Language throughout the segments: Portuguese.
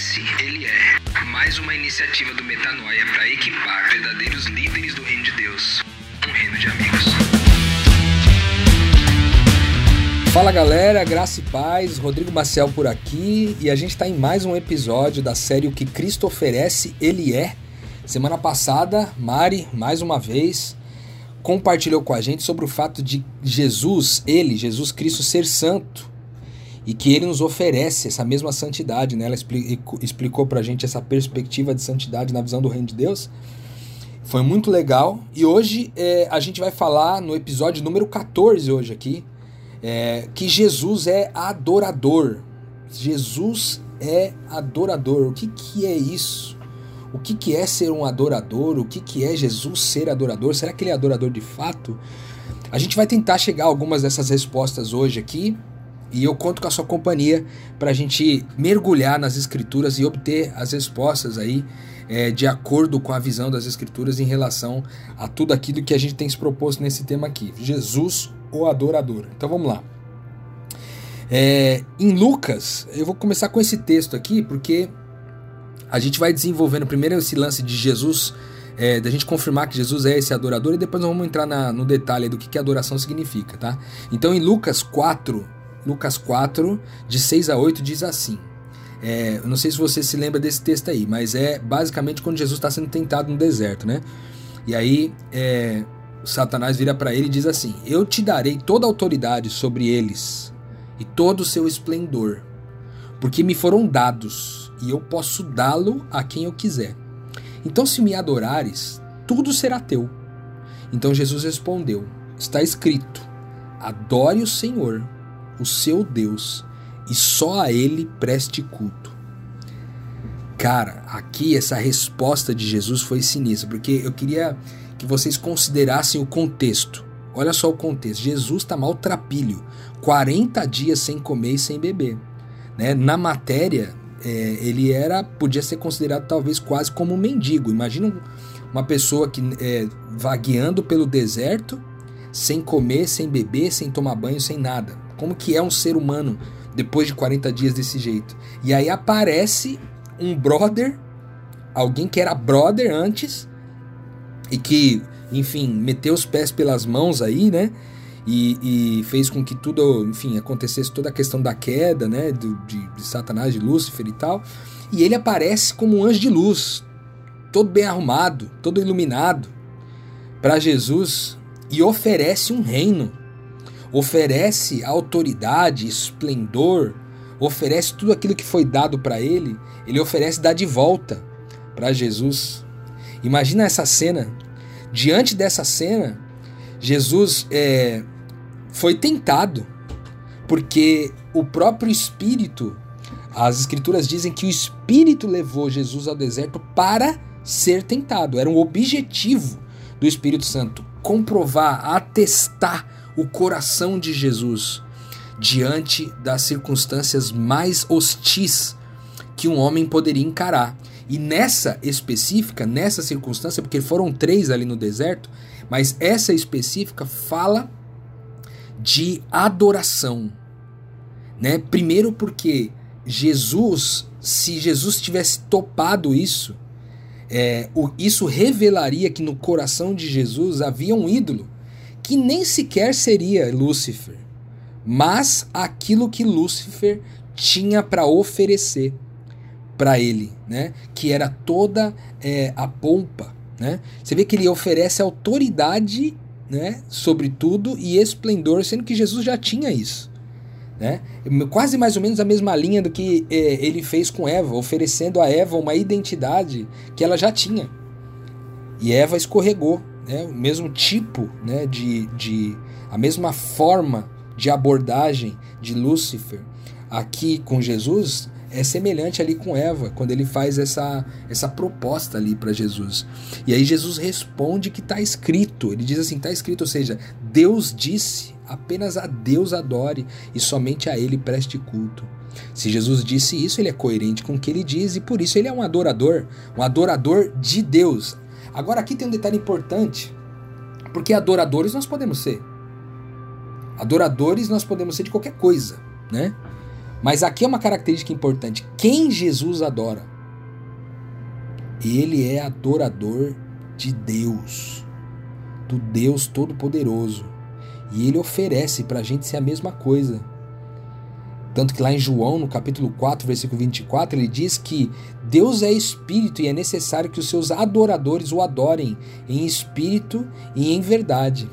oferece, ele é. Mais uma iniciativa do Metanoia para equipar verdadeiros líderes do reino de Deus. Um reino de amigos. Fala galera, graça e paz, Rodrigo Maciel por aqui e a gente está em mais um episódio da série O que Cristo oferece, Ele é. Semana passada, Mari, mais uma vez, compartilhou com a gente sobre o fato de Jesus, Ele, Jesus Cristo, ser santo e que ele nos oferece essa mesma santidade. Né? Ela explicou para a gente essa perspectiva de santidade na visão do reino de Deus. Foi muito legal. E hoje é, a gente vai falar no episódio número 14 hoje aqui, é, que Jesus é adorador. Jesus é adorador. O que, que é isso? O que, que é ser um adorador? O que, que é Jesus ser adorador? Será que ele é adorador de fato? A gente vai tentar chegar a algumas dessas respostas hoje aqui. E eu conto com a sua companhia para a gente mergulhar nas escrituras e obter as respostas aí é, de acordo com a visão das escrituras em relação a tudo aquilo que a gente tem se proposto nesse tema aqui. Jesus, o adorador. Então vamos lá. É, em Lucas, eu vou começar com esse texto aqui porque a gente vai desenvolvendo primeiro esse lance de Jesus é, da gente confirmar que Jesus é esse adorador e depois nós vamos entrar na, no detalhe do que, que adoração significa, tá? Então em Lucas 4, Lucas 4, de 6 a 8, diz assim. É, eu não sei se você se lembra desse texto aí, mas é basicamente quando Jesus está sendo tentado no deserto, né? E aí é, Satanás vira para ele e diz assim: Eu te darei toda a autoridade sobre eles e todo o seu esplendor, porque me foram dados e eu posso dá-lo a quem eu quiser. Então, se me adorares, tudo será teu. Então Jesus respondeu: Está escrito: Adore o Senhor o seu Deus, e só a ele preste culto. Cara, aqui essa resposta de Jesus foi sinistra, porque eu queria que vocês considerassem o contexto. Olha só o contexto. Jesus está maltrapilho, 40 dias sem comer e sem beber. Né? Na matéria, é, ele era podia ser considerado talvez quase como um mendigo. Imagina uma pessoa que é, vagueando pelo deserto, sem comer, sem beber, sem tomar banho, sem nada. Como que é um ser humano depois de 40 dias desse jeito? E aí aparece um brother, alguém que era brother antes e que, enfim, meteu os pés pelas mãos aí, né? E, e fez com que tudo, enfim, acontecesse toda a questão da queda, né? De, de, de Satanás, de Lúcifer e tal. E ele aparece como um anjo de luz, todo bem arrumado, todo iluminado, para Jesus e oferece um reino oferece autoridade, esplendor, oferece tudo aquilo que foi dado para ele, ele oferece dar de volta para Jesus. Imagina essa cena. Diante dessa cena, Jesus é, foi tentado, porque o próprio Espírito, as Escrituras dizem que o Espírito levou Jesus ao deserto para ser tentado. Era um objetivo do Espírito Santo comprovar, atestar o coração de Jesus diante das circunstâncias mais hostis que um homem poderia encarar. E nessa específica, nessa circunstância, porque foram três ali no deserto, mas essa específica fala de adoração. Né? Primeiro porque Jesus, se Jesus tivesse topado isso, é, o, isso revelaria que no coração de Jesus havia um ídolo que nem sequer seria Lúcifer, mas aquilo que Lúcifer tinha para oferecer para ele, né? Que era toda é, a pompa, né? Você vê que ele oferece autoridade, né? Sobre tudo e esplendor, sendo que Jesus já tinha isso, né? Quase mais ou menos a mesma linha do que é, ele fez com Eva, oferecendo a Eva uma identidade que ela já tinha. E Eva escorregou, né, o mesmo tipo né, de, de. a mesma forma de abordagem de Lúcifer aqui com Jesus é semelhante ali com Eva, quando ele faz essa, essa proposta ali para Jesus. E aí Jesus responde que está escrito. Ele diz assim: está escrito, ou seja, Deus disse, apenas a Deus adore e somente a Ele preste culto. Se Jesus disse isso, ele é coerente com o que ele diz e por isso ele é um adorador, um adorador de Deus. Agora aqui tem um detalhe importante, porque adoradores nós podemos ser. Adoradores nós podemos ser de qualquer coisa, né? Mas aqui é uma característica importante: quem Jesus adora? Ele é adorador de Deus, do Deus Todo-Poderoso. E ele oferece para a gente ser a mesma coisa. Tanto que lá em João, no capítulo 4, versículo 24, ele diz que Deus é espírito e é necessário que os seus adoradores o adorem em espírito e em verdade.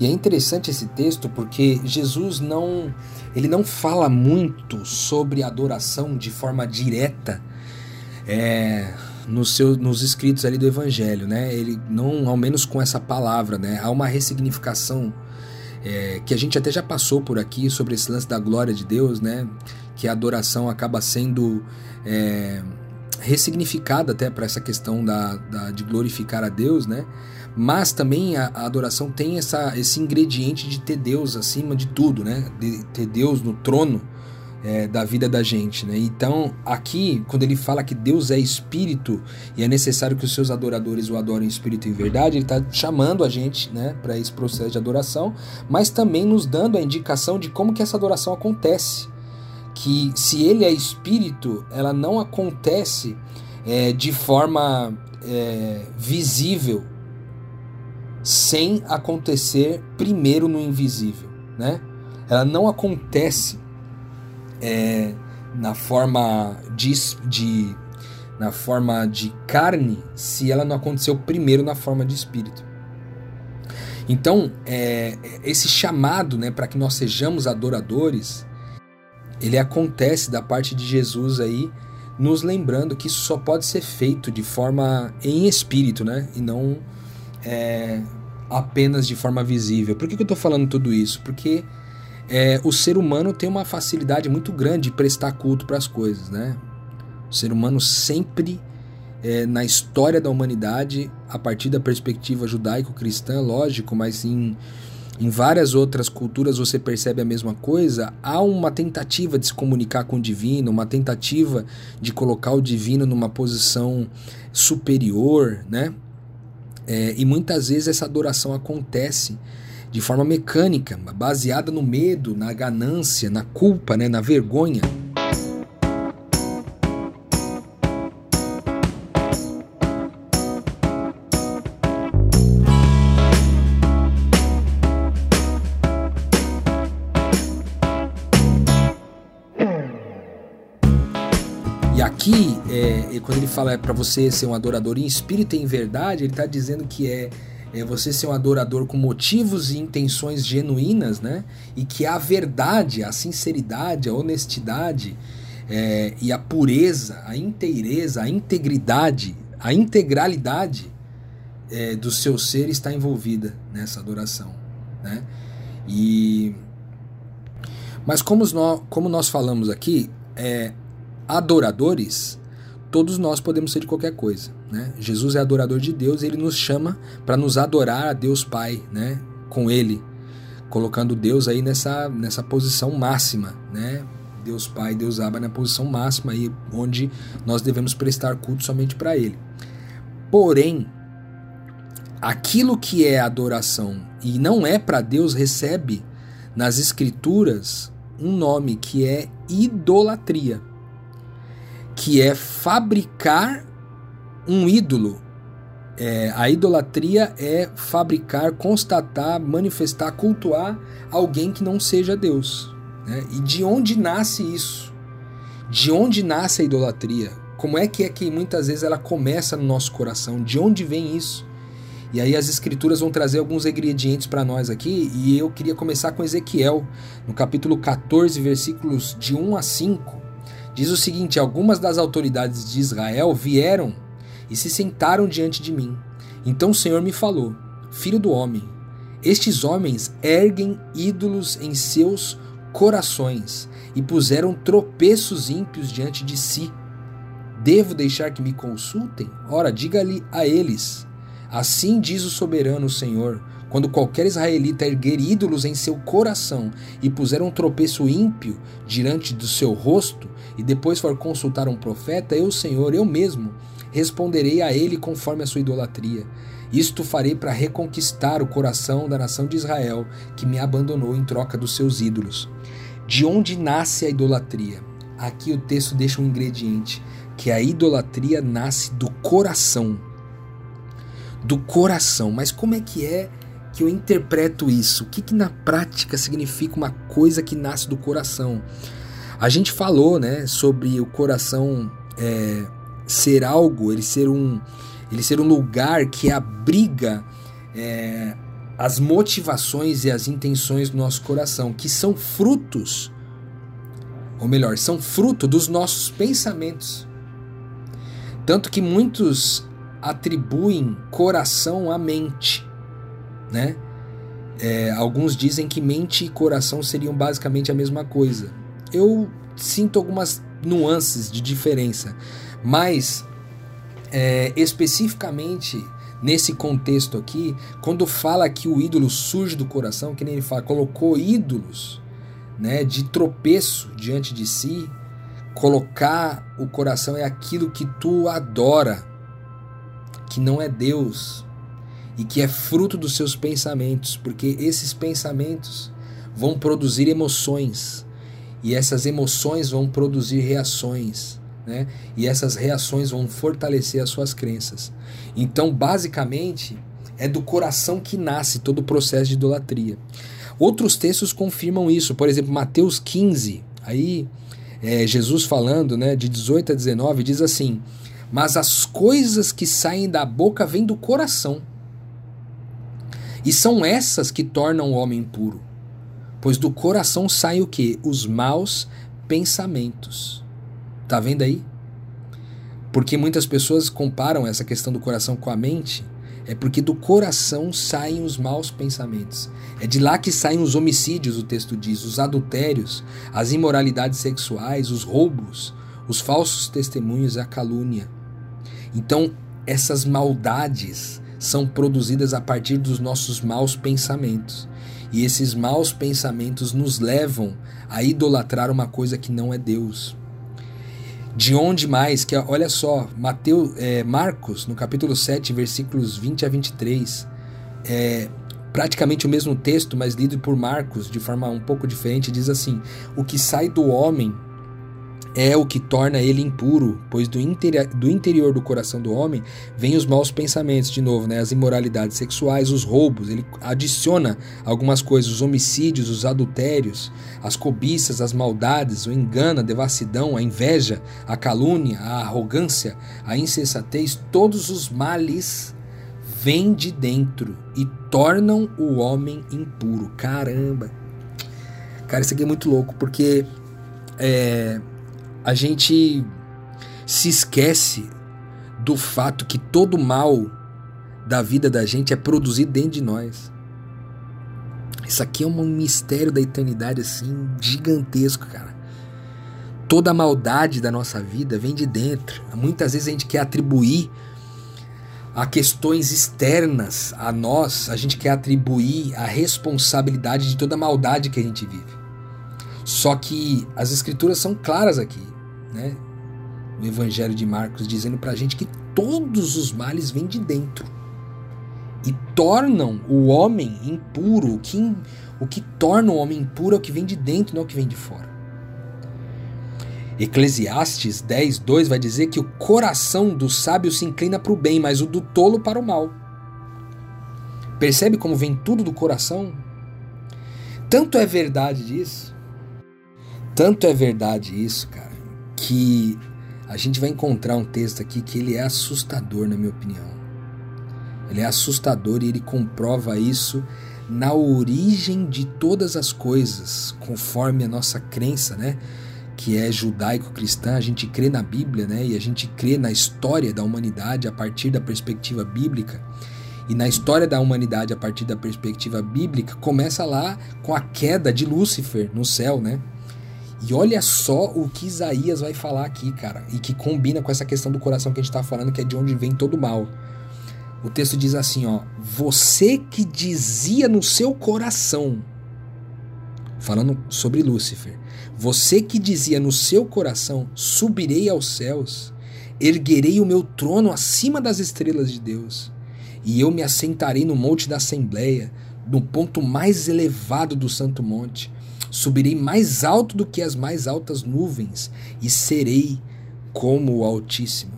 E é interessante esse texto porque Jesus não ele não fala muito sobre adoração de forma direta é, nos, seus, nos escritos ali do Evangelho, né? Ele não, ao menos com essa palavra, né? Há uma ressignificação é, que a gente até já passou por aqui sobre esse lance da glória de Deus, né? Que a adoração acaba sendo é, ressignificada até para essa questão da, da, de glorificar a Deus, né? Mas também a, a, adoração tem essa, esse ingrediente de ter Deus acima de tudo, né? De ter Deus no trono é, da vida da gente, né? Então, aqui, quando ele fala que Deus é espírito e é necessário que os seus adoradores o adorem em espírito e em verdade, ele está chamando a gente, né, para esse processo de adoração, mas também nos dando a indicação de como que essa adoração acontece. Que se ele é espírito, ela não acontece é, de forma é, visível, sem acontecer primeiro no invisível, né? Ela não acontece é, na forma de, de na forma de carne se ela não aconteceu primeiro na forma de espírito. Então, é, esse chamado né, para que nós sejamos adoradores, ele acontece da parte de Jesus aí, nos lembrando que isso só pode ser feito de forma em espírito, né? E não é, apenas de forma visível. Por que, que eu estou falando tudo isso? Porque é, o ser humano tem uma facilidade muito grande de prestar culto para as coisas, né? O ser humano sempre, é, na história da humanidade, a partir da perspectiva judaico-cristã, lógico, mas em, em várias outras culturas você percebe a mesma coisa, há uma tentativa de se comunicar com o divino, uma tentativa de colocar o divino numa posição superior, né? É, e muitas vezes essa adoração acontece de forma mecânica, baseada no medo, na ganância, na culpa, né, na vergonha. E aqui, é, quando ele fala é para você ser um adorador em espírito e em verdade, ele está dizendo que é é você ser um adorador com motivos e intenções genuínas, né? E que a verdade, a sinceridade, a honestidade é, e a pureza, a inteireza, a integridade, a integralidade é, do seu ser está envolvida nessa adoração, né? E mas como nós, como nós falamos aqui, é, adoradores todos nós podemos ser de qualquer coisa. Né? Jesus é adorador de Deus e ele nos chama para nos adorar a Deus Pai né? com ele, colocando Deus aí nessa, nessa posição máxima. Né? Deus Pai, Deus Abba na posição máxima, aí, onde nós devemos prestar culto somente para Ele. Porém, aquilo que é adoração e não é para Deus recebe nas Escrituras um nome que é idolatria que é fabricar um ídolo. É, a idolatria é fabricar, constatar, manifestar, cultuar alguém que não seja Deus. Né? E de onde nasce isso? De onde nasce a idolatria? Como é que é que muitas vezes ela começa no nosso coração? De onde vem isso? E aí as escrituras vão trazer alguns ingredientes para nós aqui, e eu queria começar com Ezequiel, no capítulo 14, versículos de 1 a 5. Diz o seguinte: Algumas das autoridades de Israel vieram e se sentaram diante de mim. Então o Senhor me falou: Filho do homem, estes homens erguem ídolos em seus corações e puseram tropeços ímpios diante de si. Devo deixar que me consultem? Ora, diga-lhe a eles: Assim diz o soberano Senhor: quando qualquer israelita erguer ídolos em seu coração e puser um tropeço ímpio diante do seu rosto, e depois for consultar um profeta, eu, Senhor, eu mesmo, responderei a ele conforme a sua idolatria. Isto farei para reconquistar o coração da nação de Israel, que me abandonou em troca dos seus ídolos. De onde nasce a idolatria? Aqui o texto deixa um ingrediente, que a idolatria nasce do coração. Do coração. Mas como é que é que eu interpreto isso? O que, que na prática significa uma coisa que nasce do coração? A gente falou, né, sobre o coração é, ser algo, ele ser um, ele ser um lugar que abriga é, as motivações e as intenções do nosso coração, que são frutos, ou melhor, são fruto dos nossos pensamentos. Tanto que muitos atribuem coração à mente, né? É, alguns dizem que mente e coração seriam basicamente a mesma coisa. Eu sinto algumas nuances de diferença, mas é, especificamente nesse contexto aqui, quando fala que o ídolo surge do coração, que nem ele fala, colocou ídolos né, de tropeço diante de si, colocar o coração é aquilo que tu adora, que não é Deus e que é fruto dos seus pensamentos, porque esses pensamentos vão produzir emoções e essas emoções vão produzir reações né? E essas reações vão fortalecer as suas crenças. Então, basicamente, é do coração que nasce todo o processo de idolatria. Outros textos confirmam isso, por exemplo, Mateus 15, aí é, Jesus falando, né, de 18 a 19, diz assim: Mas as coisas que saem da boca vêm do coração, e são essas que tornam o homem impuro, pois do coração saem o que? Os maus pensamentos Tá vendo aí? Porque muitas pessoas comparam essa questão do coração com a mente. É porque do coração saem os maus pensamentos. É de lá que saem os homicídios, o texto diz, os adultérios, as imoralidades sexuais, os roubos, os falsos testemunhos a calúnia. Então, essas maldades são produzidas a partir dos nossos maus pensamentos. E esses maus pensamentos nos levam a idolatrar uma coisa que não é Deus. De onde mais? Que olha só, Mateus, é, Marcos, no capítulo 7, versículos 20 a 23, é praticamente o mesmo texto, mas lido por Marcos de forma um pouco diferente, diz assim: O que sai do homem é o que torna ele impuro, pois do, interi do interior do coração do homem vêm os maus pensamentos, de novo, né? as imoralidades sexuais, os roubos, ele adiciona algumas coisas, os homicídios, os adultérios, as cobiças, as maldades, o engano, a devassidão, a inveja, a calúnia, a arrogância, a insensatez, todos os males vêm de dentro e tornam o homem impuro. Caramba! Cara, isso aqui é muito louco, porque é, a gente se esquece do fato que todo mal da vida da gente é produzido dentro de nós. Isso aqui é um mistério da eternidade assim gigantesco, cara. Toda a maldade da nossa vida vem de dentro. Muitas vezes a gente quer atribuir a questões externas a nós, a gente quer atribuir a responsabilidade de toda a maldade que a gente vive. Só que as escrituras são claras aqui né, no Evangelho de Marcos, dizendo para a gente que todos os males vêm de dentro e tornam o homem impuro. O que, o que torna o homem impuro é o que vem de dentro, não é o que vem de fora. Eclesiastes 10, 2 vai dizer que o coração do sábio se inclina para o bem, mas o do tolo para o mal. Percebe como vem tudo do coração? Tanto é verdade isso, tanto é verdade isso, cara, que a gente vai encontrar um texto aqui que ele é assustador, na minha opinião. Ele é assustador e ele comprova isso na origem de todas as coisas, conforme a nossa crença, né? Que é judaico-cristã, a gente crê na Bíblia, né? E a gente crê na história da humanidade a partir da perspectiva bíblica. E na história da humanidade a partir da perspectiva bíblica começa lá com a queda de Lúcifer no céu, né? E olha só o que Isaías vai falar aqui, cara, e que combina com essa questão do coração que a gente está falando, que é de onde vem todo mal. O texto diz assim, ó: "Você que dizia no seu coração, falando sobre Lúcifer, você que dizia no seu coração: subirei aos céus, erguerei o meu trono acima das estrelas de Deus, e eu me assentarei no monte da assembleia, no ponto mais elevado do santo monte." Subirei mais alto do que as mais altas nuvens e serei como o Altíssimo.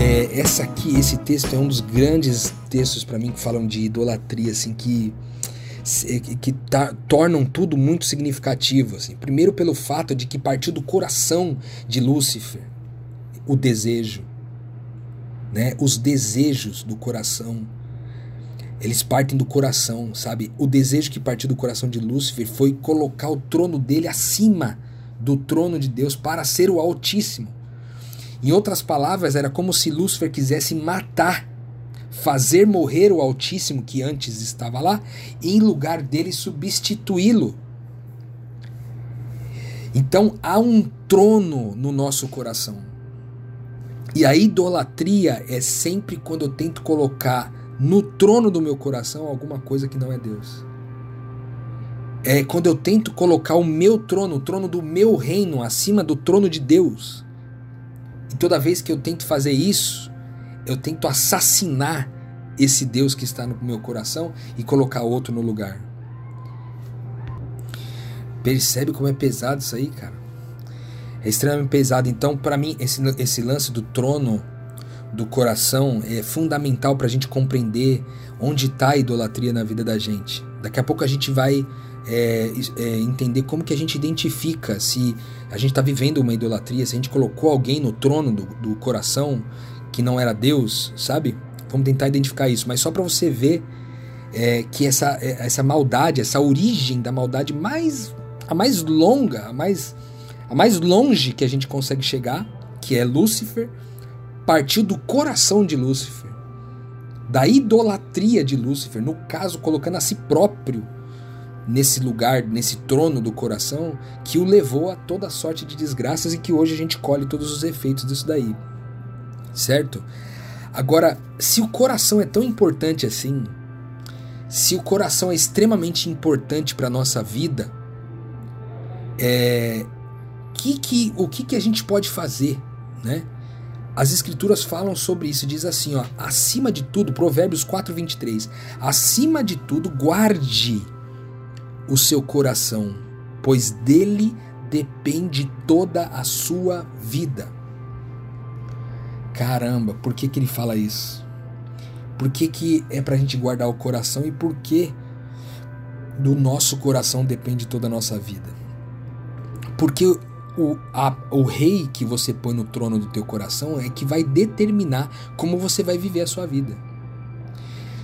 É, essa aqui, esse texto é um dos grandes textos para mim que falam de idolatria, assim, que que tá, tornam tudo muito significativo. Assim. Primeiro, pelo fato de que partiu do coração de Lúcifer o desejo, né? Os desejos do coração, eles partem do coração, sabe? O desejo que partiu do coração de Lúcifer foi colocar o trono dele acima do trono de Deus para ser o Altíssimo. Em outras palavras, era como se Lúcifer quisesse matar fazer morrer o Altíssimo que antes estava lá, e em lugar dele substituí-lo. Então há um trono no nosso coração. E a idolatria é sempre quando eu tento colocar no trono do meu coração alguma coisa que não é Deus. É quando eu tento colocar o meu trono, o trono do meu reino, acima do trono de Deus. E toda vez que eu tento fazer isso, eu tento assassinar esse Deus que está no meu coração e colocar outro no lugar. Percebe como é pesado isso aí, cara? É extremamente pesado. Então, para mim, esse, esse lance do trono do coração é fundamental para a gente compreender onde está a idolatria na vida da gente. Daqui a pouco a gente vai é, é, entender como que a gente identifica se a gente está vivendo uma idolatria, se a gente colocou alguém no trono do, do coração que não era Deus, sabe? Vamos tentar identificar isso, mas só para você ver é, que essa, é, essa maldade, essa origem da maldade mais a mais longa, a mais a mais longe que a gente consegue chegar, que é Lúcifer, partiu do coração de Lúcifer, da idolatria de Lúcifer, no caso colocando a si próprio nesse lugar, nesse trono do coração, que o levou a toda sorte de desgraças e que hoje a gente colhe todos os efeitos disso daí certo? Agora, se o coração é tão importante assim, se o coração é extremamente importante para nossa vida, é, que, que, o que, que a gente pode fazer, né? As escrituras falam sobre isso, diz assim, ó, acima de tudo, Provérbios 4:23, acima de tudo, guarde o seu coração, pois dele depende toda a sua vida. Caramba, por que, que ele fala isso? Por que, que é pra gente guardar o coração e por que do nosso coração depende toda a nossa vida? Porque o, a, o rei que você põe no trono do teu coração é que vai determinar como você vai viver a sua vida.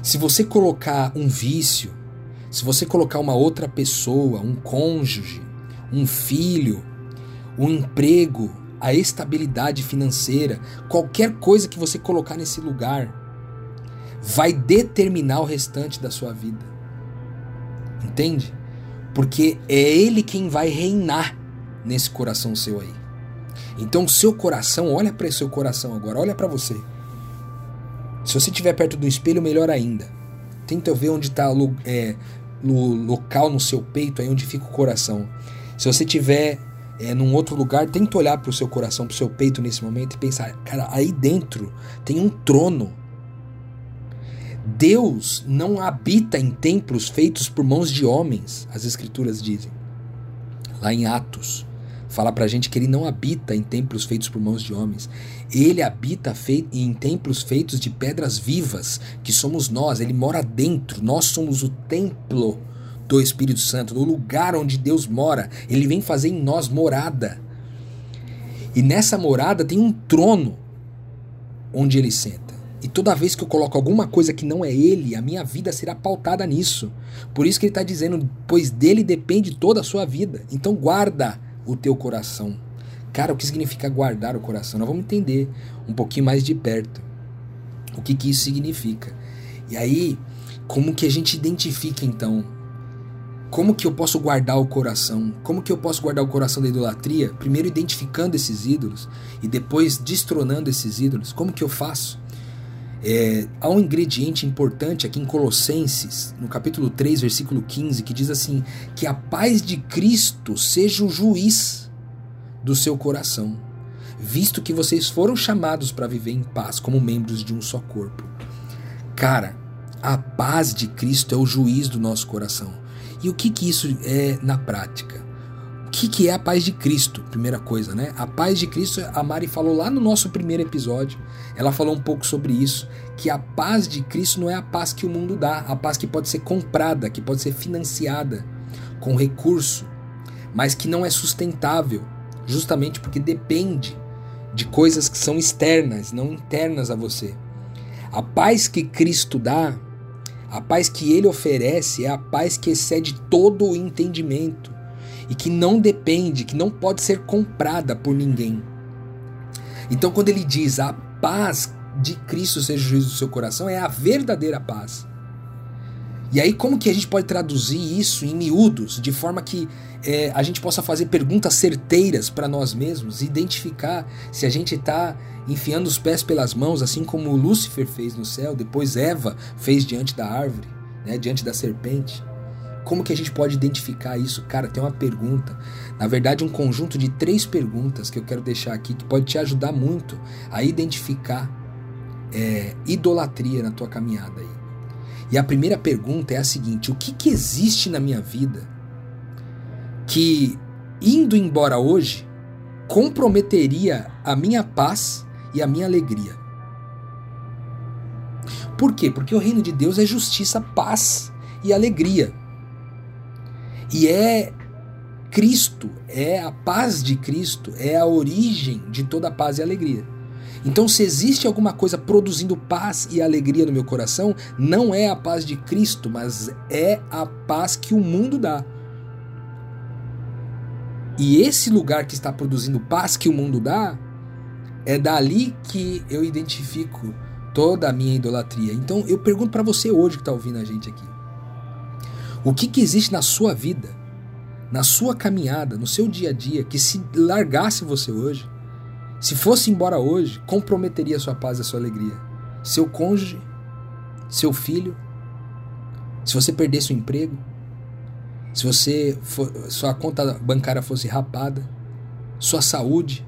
Se você colocar um vício, se você colocar uma outra pessoa, um cônjuge, um filho, um emprego, a estabilidade financeira, qualquer coisa que você colocar nesse lugar, vai determinar o restante da sua vida. Entende? Porque é Ele quem vai reinar nesse coração seu aí. Então, seu coração, olha para seu coração agora, olha para você. Se você estiver perto do espelho, melhor ainda. Tenta ver onde está é, no local no seu peito, aí onde fica o coração. Se você tiver é, num outro lugar, tenta olhar para o seu coração, para o seu peito nesse momento e pensar, cara, aí dentro tem um trono. Deus não habita em templos feitos por mãos de homens, as escrituras dizem. Lá em Atos, fala pra gente que ele não habita em templos feitos por mãos de homens. Ele habita em templos feitos de pedras vivas, que somos nós. Ele mora dentro. Nós somos o templo do Espírito Santo, no lugar onde Deus mora. Ele vem fazer em nós morada. E nessa morada tem um trono onde ele senta. E toda vez que eu coloco alguma coisa que não é ele, a minha vida será pautada nisso. Por isso que ele está dizendo, pois dele depende toda a sua vida. Então guarda o teu coração. Cara, o que significa guardar o coração? Nós vamos entender um pouquinho mais de perto o que, que isso significa. E aí, como que a gente identifica então como que eu posso guardar o coração? Como que eu posso guardar o coração da idolatria? Primeiro identificando esses ídolos e depois destronando esses ídolos. Como que eu faço? É, há um ingrediente importante aqui em Colossenses, no capítulo 3, versículo 15, que diz assim: que a paz de Cristo seja o juiz do seu coração, visto que vocês foram chamados para viver em paz como membros de um só corpo. Cara, a paz de Cristo é o juiz do nosso coração. E o que, que isso é na prática? O que, que é a paz de Cristo? Primeira coisa, né? A paz de Cristo, a Mari falou lá no nosso primeiro episódio, ela falou um pouco sobre isso, que a paz de Cristo não é a paz que o mundo dá, a paz que pode ser comprada, que pode ser financiada com recurso, mas que não é sustentável, justamente porque depende de coisas que são externas, não internas a você. A paz que Cristo dá a paz que ele oferece é a paz que excede todo o entendimento e que não depende, que não pode ser comprada por ninguém. Então, quando ele diz a paz de Cristo seja o juízo do seu coração, é a verdadeira paz. E aí, como que a gente pode traduzir isso em miúdos, de forma que é, a gente possa fazer perguntas certeiras para nós mesmos, identificar se a gente está enfiando os pés pelas mãos, assim como Lúcifer fez no céu, depois Eva fez diante da árvore, né, diante da serpente. Como que a gente pode identificar isso? Cara, tem uma pergunta. Na verdade, um conjunto de três perguntas que eu quero deixar aqui que pode te ajudar muito a identificar é, idolatria na tua caminhada aí. E a primeira pergunta é a seguinte: o que, que existe na minha vida que, indo embora hoje, comprometeria a minha paz e a minha alegria? Por quê? Porque o reino de Deus é justiça, paz e alegria. E é Cristo, é a paz de Cristo, é a origem de toda a paz e alegria. Então, se existe alguma coisa produzindo paz e alegria no meu coração, não é a paz de Cristo, mas é a paz que o mundo dá. E esse lugar que está produzindo paz que o mundo dá, é dali que eu identifico toda a minha idolatria. Então, eu pergunto para você hoje que está ouvindo a gente aqui: o que, que existe na sua vida, na sua caminhada, no seu dia a dia, que se largasse você hoje? Se fosse embora hoje, comprometeria sua paz e sua alegria. Seu cônjuge, seu filho, se você perdesse o emprego, se você for, sua conta bancária fosse rapada, sua saúde,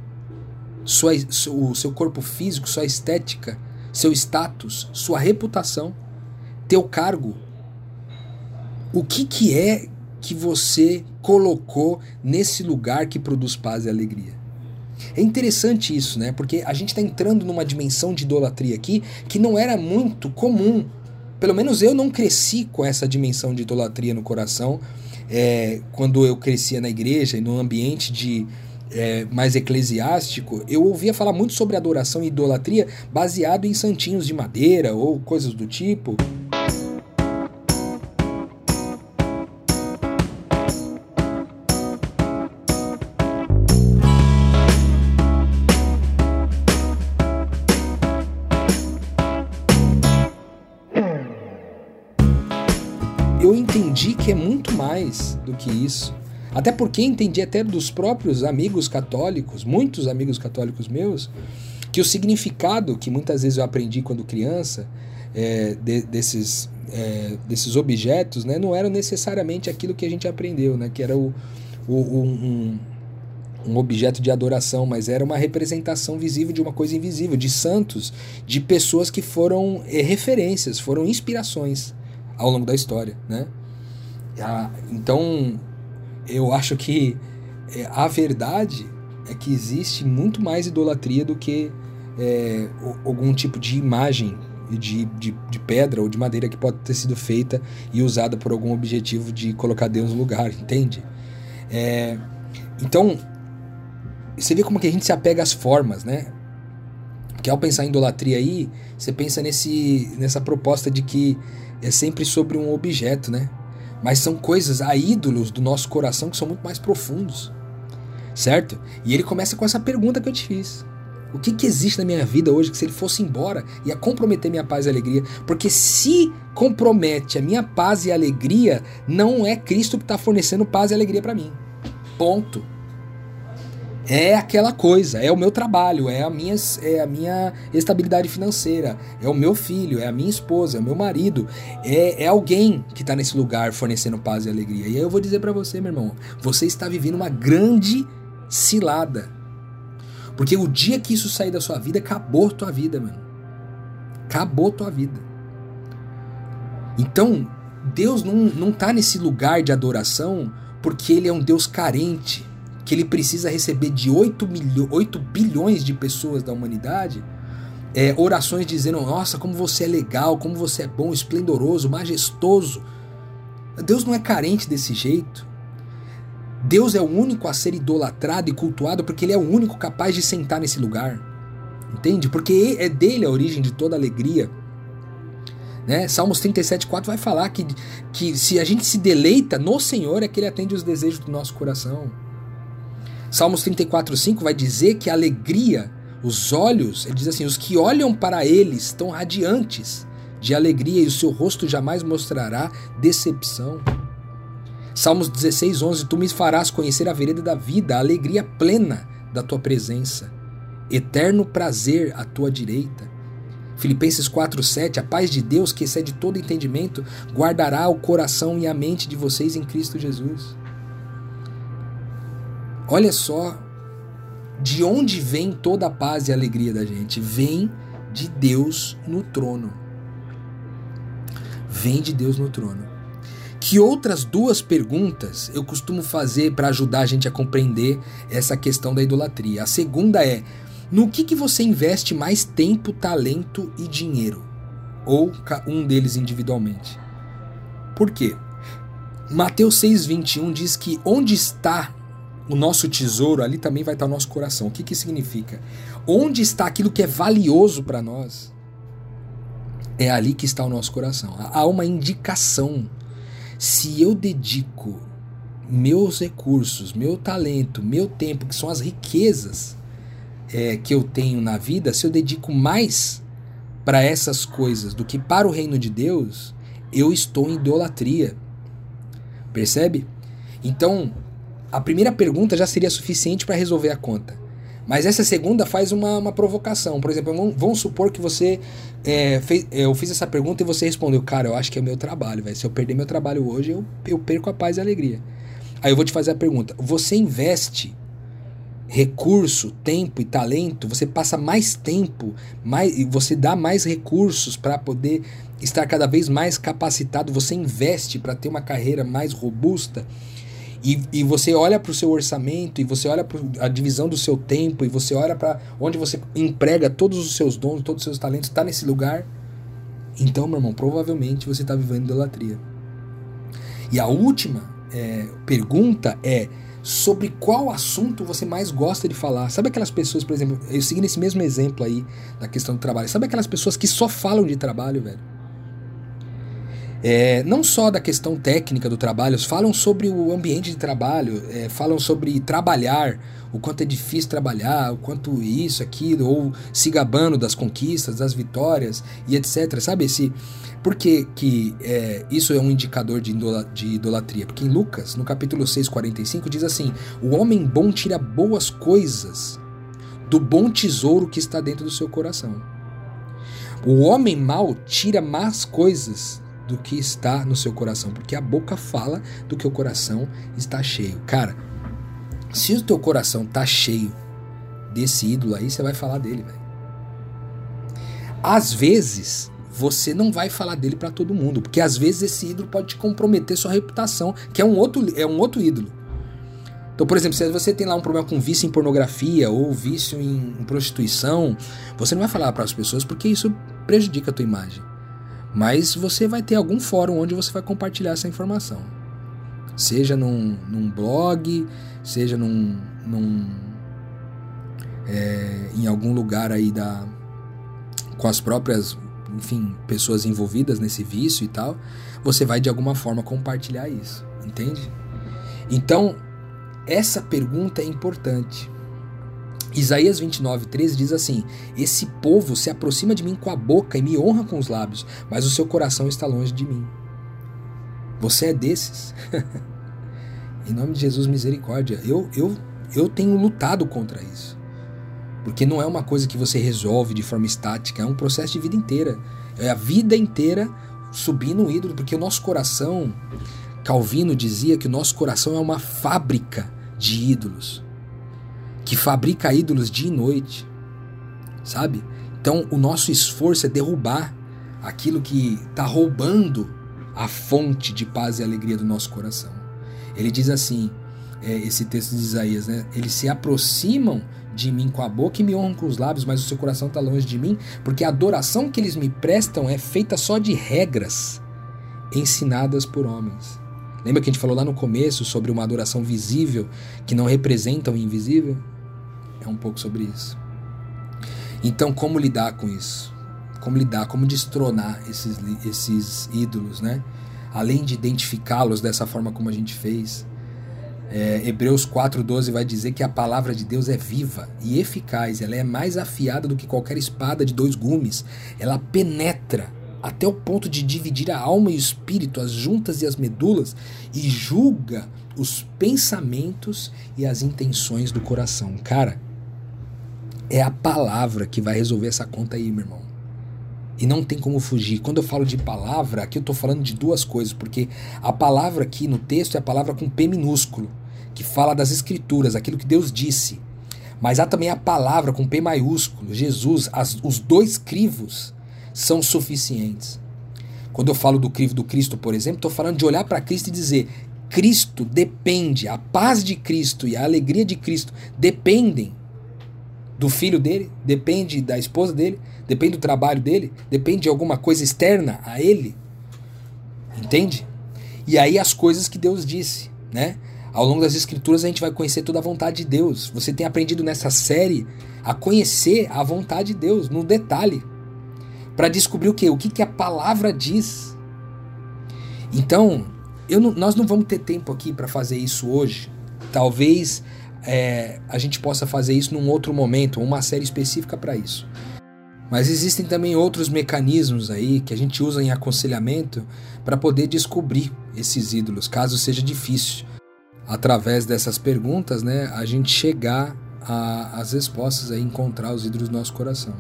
sua, o seu corpo físico, sua estética, seu status, sua reputação, teu cargo, o que, que é que você colocou nesse lugar que produz paz e alegria? É interessante isso, né? Porque a gente está entrando numa dimensão de idolatria aqui que não era muito comum. Pelo menos eu não cresci com essa dimensão de idolatria no coração é, quando eu crescia na igreja e no ambiente de é, mais eclesiástico, eu ouvia falar muito sobre adoração e idolatria baseado em santinhos de madeira ou coisas do tipo. entendi que é muito mais do que isso. Até porque entendi até dos próprios amigos católicos, muitos amigos católicos meus, que o significado que muitas vezes eu aprendi quando criança é, de, desses, é, desses objetos né, não eram necessariamente aquilo que a gente aprendeu, né, que era o, o um, um objeto de adoração, mas era uma representação visível de uma coisa invisível, de santos, de pessoas que foram é, referências, foram inspirações ao longo da história, né? Ah, então, eu acho que é, a verdade é que existe muito mais idolatria do que é, algum tipo de imagem de, de, de, pedra ou de madeira que pode ter sido feita e usada por algum objetivo de colocar Deus no lugar, entende? É, então, você vê como que a gente se apega às formas, né? Porque ao pensar em idolatria aí, você pensa nesse, nessa proposta de que é sempre sobre um objeto, né? Mas são coisas, há ídolos do nosso coração que são muito mais profundos, certo? E ele começa com essa pergunta que eu te fiz. O que, que existe na minha vida hoje que se ele fosse embora ia comprometer minha paz e alegria? Porque se compromete a minha paz e alegria, não é Cristo que está fornecendo paz e alegria para mim. Ponto. É aquela coisa, é o meu trabalho, é a minha, é a minha estabilidade financeira, é o meu filho, é a minha esposa, é o meu marido, é, é alguém que está nesse lugar fornecendo paz e alegria. E aí eu vou dizer para você, meu irmão, você está vivendo uma grande cilada. Porque o dia que isso sair da sua vida, acabou tua vida, mano. Acabou tua vida. Então, Deus não, não tá nesse lugar de adoração porque ele é um Deus carente que ele precisa receber de 8, milho, 8 bilhões de pessoas da humanidade é, orações dizendo: Nossa, como você é legal, como você é bom, esplendoroso, majestoso. Deus não é carente desse jeito. Deus é o único a ser idolatrado e cultuado porque ele é o único capaz de sentar nesse lugar. Entende? Porque é dele a origem de toda alegria. Né? Salmos 37,4 vai falar que, que se a gente se deleita no Senhor é que ele atende os desejos do nosso coração. Salmos 34:5 vai dizer que a alegria, os olhos, ele diz assim, os que olham para ele estão radiantes de alegria e o seu rosto jamais mostrará decepção. Salmos 16:11 Tu me farás conhecer a vereda da vida, a alegria plena da tua presença, eterno prazer à tua direita. Filipenses 4:7 A paz de Deus, que excede todo entendimento, guardará o coração e a mente de vocês em Cristo Jesus. Olha só de onde vem toda a paz e a alegria da gente. Vem de Deus no trono. Vem de Deus no trono. Que outras duas perguntas eu costumo fazer para ajudar a gente a compreender essa questão da idolatria? A segunda é: no que, que você investe mais tempo, talento e dinheiro? Ou um deles individualmente? Por quê? Mateus 6,21 diz que onde está o nosso tesouro, ali também vai estar o nosso coração. O que, que significa? Onde está aquilo que é valioso para nós? É ali que está o nosso coração. Há uma indicação. Se eu dedico meus recursos, meu talento, meu tempo, que são as riquezas é, que eu tenho na vida, se eu dedico mais para essas coisas do que para o reino de Deus, eu estou em idolatria. Percebe? Então, a primeira pergunta já seria suficiente para resolver a conta. Mas essa segunda faz uma, uma provocação. Por exemplo, vamos, supor que você. É, fez, eu fiz essa pergunta e você respondeu, cara, eu acho que é meu trabalho, velho. Se eu perder meu trabalho hoje, eu, eu perco a paz e a alegria. Aí eu vou te fazer a pergunta: você investe recurso, tempo e talento? Você passa mais tempo, mais, você dá mais recursos para poder estar cada vez mais capacitado? Você investe para ter uma carreira mais robusta? E, e você olha para o seu orçamento, e você olha para a divisão do seu tempo, e você olha para onde você emprega todos os seus dons, todos os seus talentos, está nesse lugar. Então, meu irmão, provavelmente você está vivendo idolatria. E a última é, pergunta é sobre qual assunto você mais gosta de falar. Sabe aquelas pessoas, por exemplo, eu segui nesse mesmo exemplo aí da questão do trabalho. Sabe aquelas pessoas que só falam de trabalho, velho? É, não só da questão técnica do trabalho, falam sobre o ambiente de trabalho, é, falam sobre trabalhar, o quanto é difícil trabalhar, o quanto isso, aquilo, ou se gabando das conquistas, das vitórias e etc. Sabe esse. Por que, que é, isso é um indicador de, de idolatria? Porque em Lucas, no capítulo 6, 45, diz assim: O homem bom tira boas coisas do bom tesouro que está dentro do seu coração. O homem mau tira más coisas do que está no seu coração, porque a boca fala do que o coração está cheio. Cara, se o teu coração tá cheio desse ídolo aí, você vai falar dele, velho. Às vezes, você não vai falar dele para todo mundo, porque às vezes esse ídolo pode te comprometer sua reputação, que é um outro, é um outro ídolo. Então, por exemplo, se você tem lá um problema com vício em pornografia ou vício em, prostituição, você não vai falar para as pessoas porque isso prejudica a tua imagem. Mas você vai ter algum fórum onde você vai compartilhar essa informação. Seja num, num blog, seja num, num é, em algum lugar aí da com as próprias, enfim, pessoas envolvidas nesse vício e tal, você vai de alguma forma compartilhar isso, entende? Então, essa pergunta é importante. Isaías 29, 13 diz assim: Esse povo se aproxima de mim com a boca e me honra com os lábios, mas o seu coração está longe de mim. Você é desses? em nome de Jesus, misericórdia. Eu, eu, eu tenho lutado contra isso. Porque não é uma coisa que você resolve de forma estática, é um processo de vida inteira. É a vida inteira subindo um ídolo, porque o nosso coração, Calvino dizia que o nosso coração é uma fábrica de ídolos, que fabrica ídolos dia e noite, sabe? Então o nosso esforço é derrubar aquilo que está roubando a fonte de paz e alegria do nosso coração. Ele diz assim, é, esse texto de Isaías, né? Eles se aproximam de mim com a boca e me honram com os lábios, mas o seu coração está longe de mim, porque a adoração que eles me prestam é feita só de regras ensinadas por homens. Lembra que a gente falou lá no começo sobre uma adoração visível que não representa o invisível? É um pouco sobre isso. Então, como lidar com isso? Como lidar, como destronar esses, esses ídolos, né? Além de identificá-los dessa forma como a gente fez, é, Hebreus 4,12 vai dizer que a palavra de Deus é viva e eficaz, ela é mais afiada do que qualquer espada de dois gumes, ela penetra até o ponto de dividir a alma e o espírito, as juntas e as medulas, e julga os pensamentos e as intenções do coração. Cara, é a palavra que vai resolver essa conta aí, meu irmão. E não tem como fugir. Quando eu falo de palavra, aqui eu estou falando de duas coisas, porque a palavra aqui no texto é a palavra com P minúsculo que fala das Escrituras, aquilo que Deus disse. Mas há também a palavra com P maiúsculo, Jesus, as, os dois crivos são suficientes. Quando eu falo do crivo do Cristo, por exemplo, estou falando de olhar para Cristo e dizer: Cristo depende, a paz de Cristo e a alegria de Cristo dependem do filho dele, depende da esposa dele, depende do trabalho dele, depende de alguma coisa externa a ele. Entende? E aí as coisas que Deus disse, né? Ao longo das escrituras a gente vai conhecer toda a vontade de Deus. Você tem aprendido nessa série a conhecer a vontade de Deus no detalhe, para descobrir o que, o que, que a palavra diz. Então, eu não, nós não vamos ter tempo aqui para fazer isso hoje. Talvez é, a gente possa fazer isso num outro momento, uma série específica para isso. Mas existem também outros mecanismos aí que a gente usa em aconselhamento para poder descobrir esses ídolos, caso seja difícil através dessas perguntas, né, a gente chegar às respostas, a encontrar os ídolos do nosso coração.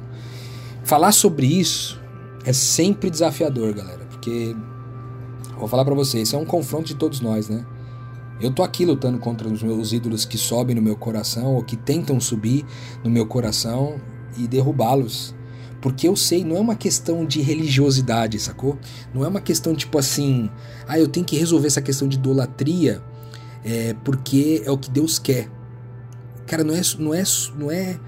Falar sobre isso é sempre desafiador, galera, porque vou falar para vocês, é um confronto de todos nós, né? Eu tô aqui lutando contra os meus ídolos que sobem no meu coração ou que tentam subir no meu coração e derrubá-los. Porque eu sei, não é uma questão de religiosidade, sacou? Não é uma questão tipo assim, ah, eu tenho que resolver essa questão de idolatria é, porque é o que Deus quer. Cara, não é, não é, não é.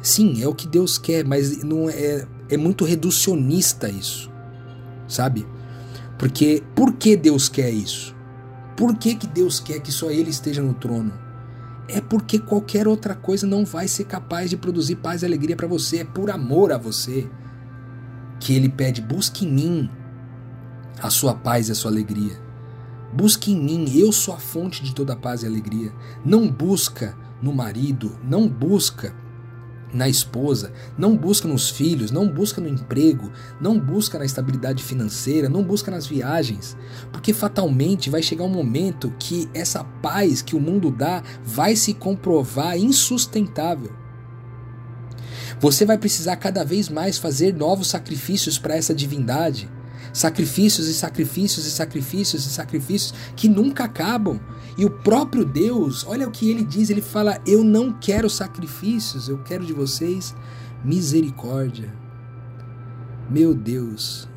Sim, é o que Deus quer, mas não é, é muito reducionista isso, sabe? Porque por que Deus quer isso? Por que, que Deus quer que só Ele esteja no trono? É porque qualquer outra coisa não vai ser capaz de produzir paz e alegria para você. É por amor a você que Ele pede: busque em mim a sua paz e a sua alegria. Busque em mim, eu sou a fonte de toda paz e alegria. Não busca no marido, não busca na esposa, não busca nos filhos, não busca no emprego, não busca na estabilidade financeira, não busca nas viagens, porque fatalmente vai chegar um momento que essa paz que o mundo dá vai se comprovar insustentável. Você vai precisar cada vez mais fazer novos sacrifícios para essa divindade sacrifícios e sacrifícios e sacrifícios e sacrifícios que nunca acabam. E o próprio Deus, olha o que ele diz: ele fala, Eu não quero sacrifícios, eu quero de vocês misericórdia. Meu Deus,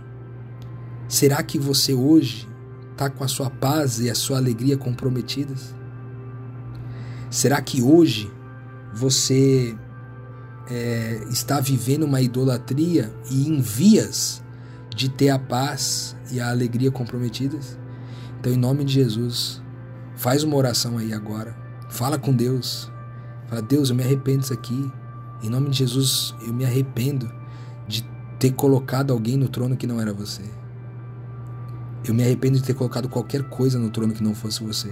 será que você hoje está com a sua paz e a sua alegria comprometidas? Será que hoje você é, está vivendo uma idolatria e em vias de ter a paz e a alegria comprometidas? Então, em nome de Jesus, faz uma oração aí agora. Fala com Deus. Fala, Deus, eu me arrependo disso aqui. Em nome de Jesus, eu me arrependo de ter colocado alguém no trono que não era você. Eu me arrependo de ter colocado qualquer coisa no trono que não fosse você.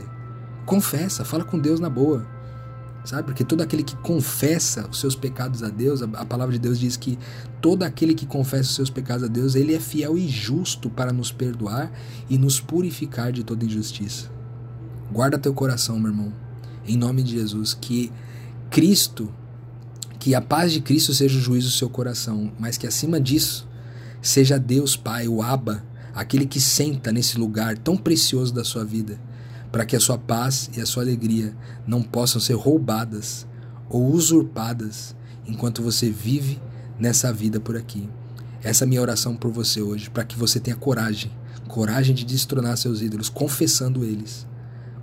Confessa, fala com Deus na boa sabe? Porque todo aquele que confessa os seus pecados a Deus, a, a, palavra de Deus diz que todo aquele que confessa os seus pecados a Deus, ele é fiel e justo para nos perdoar e nos purificar de toda injustiça. Guarda teu coração, meu irmão, em nome de Jesus, que Cristo, que a paz de Cristo seja o juízo do seu coração, mas que acima disso seja Deus Pai, o Abba, aquele que senta nesse lugar tão precioso da sua vida, para que a sua paz e a sua alegria não possam ser roubadas ou usurpadas enquanto você vive nessa vida por aqui. Essa é a minha oração por você hoje, para que você tenha coragem, coragem de destronar seus ídolos, confessando eles,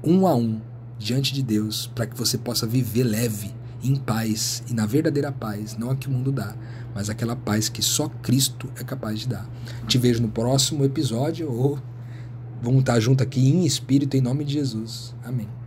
um a um, diante de Deus, para que você possa viver leve, em paz e na verdadeira paz, não a que o mundo dá, mas aquela paz que só Cristo é capaz de dar. Te vejo no próximo episódio ou vamos estar junto aqui em espírito em nome de Jesus. Amém.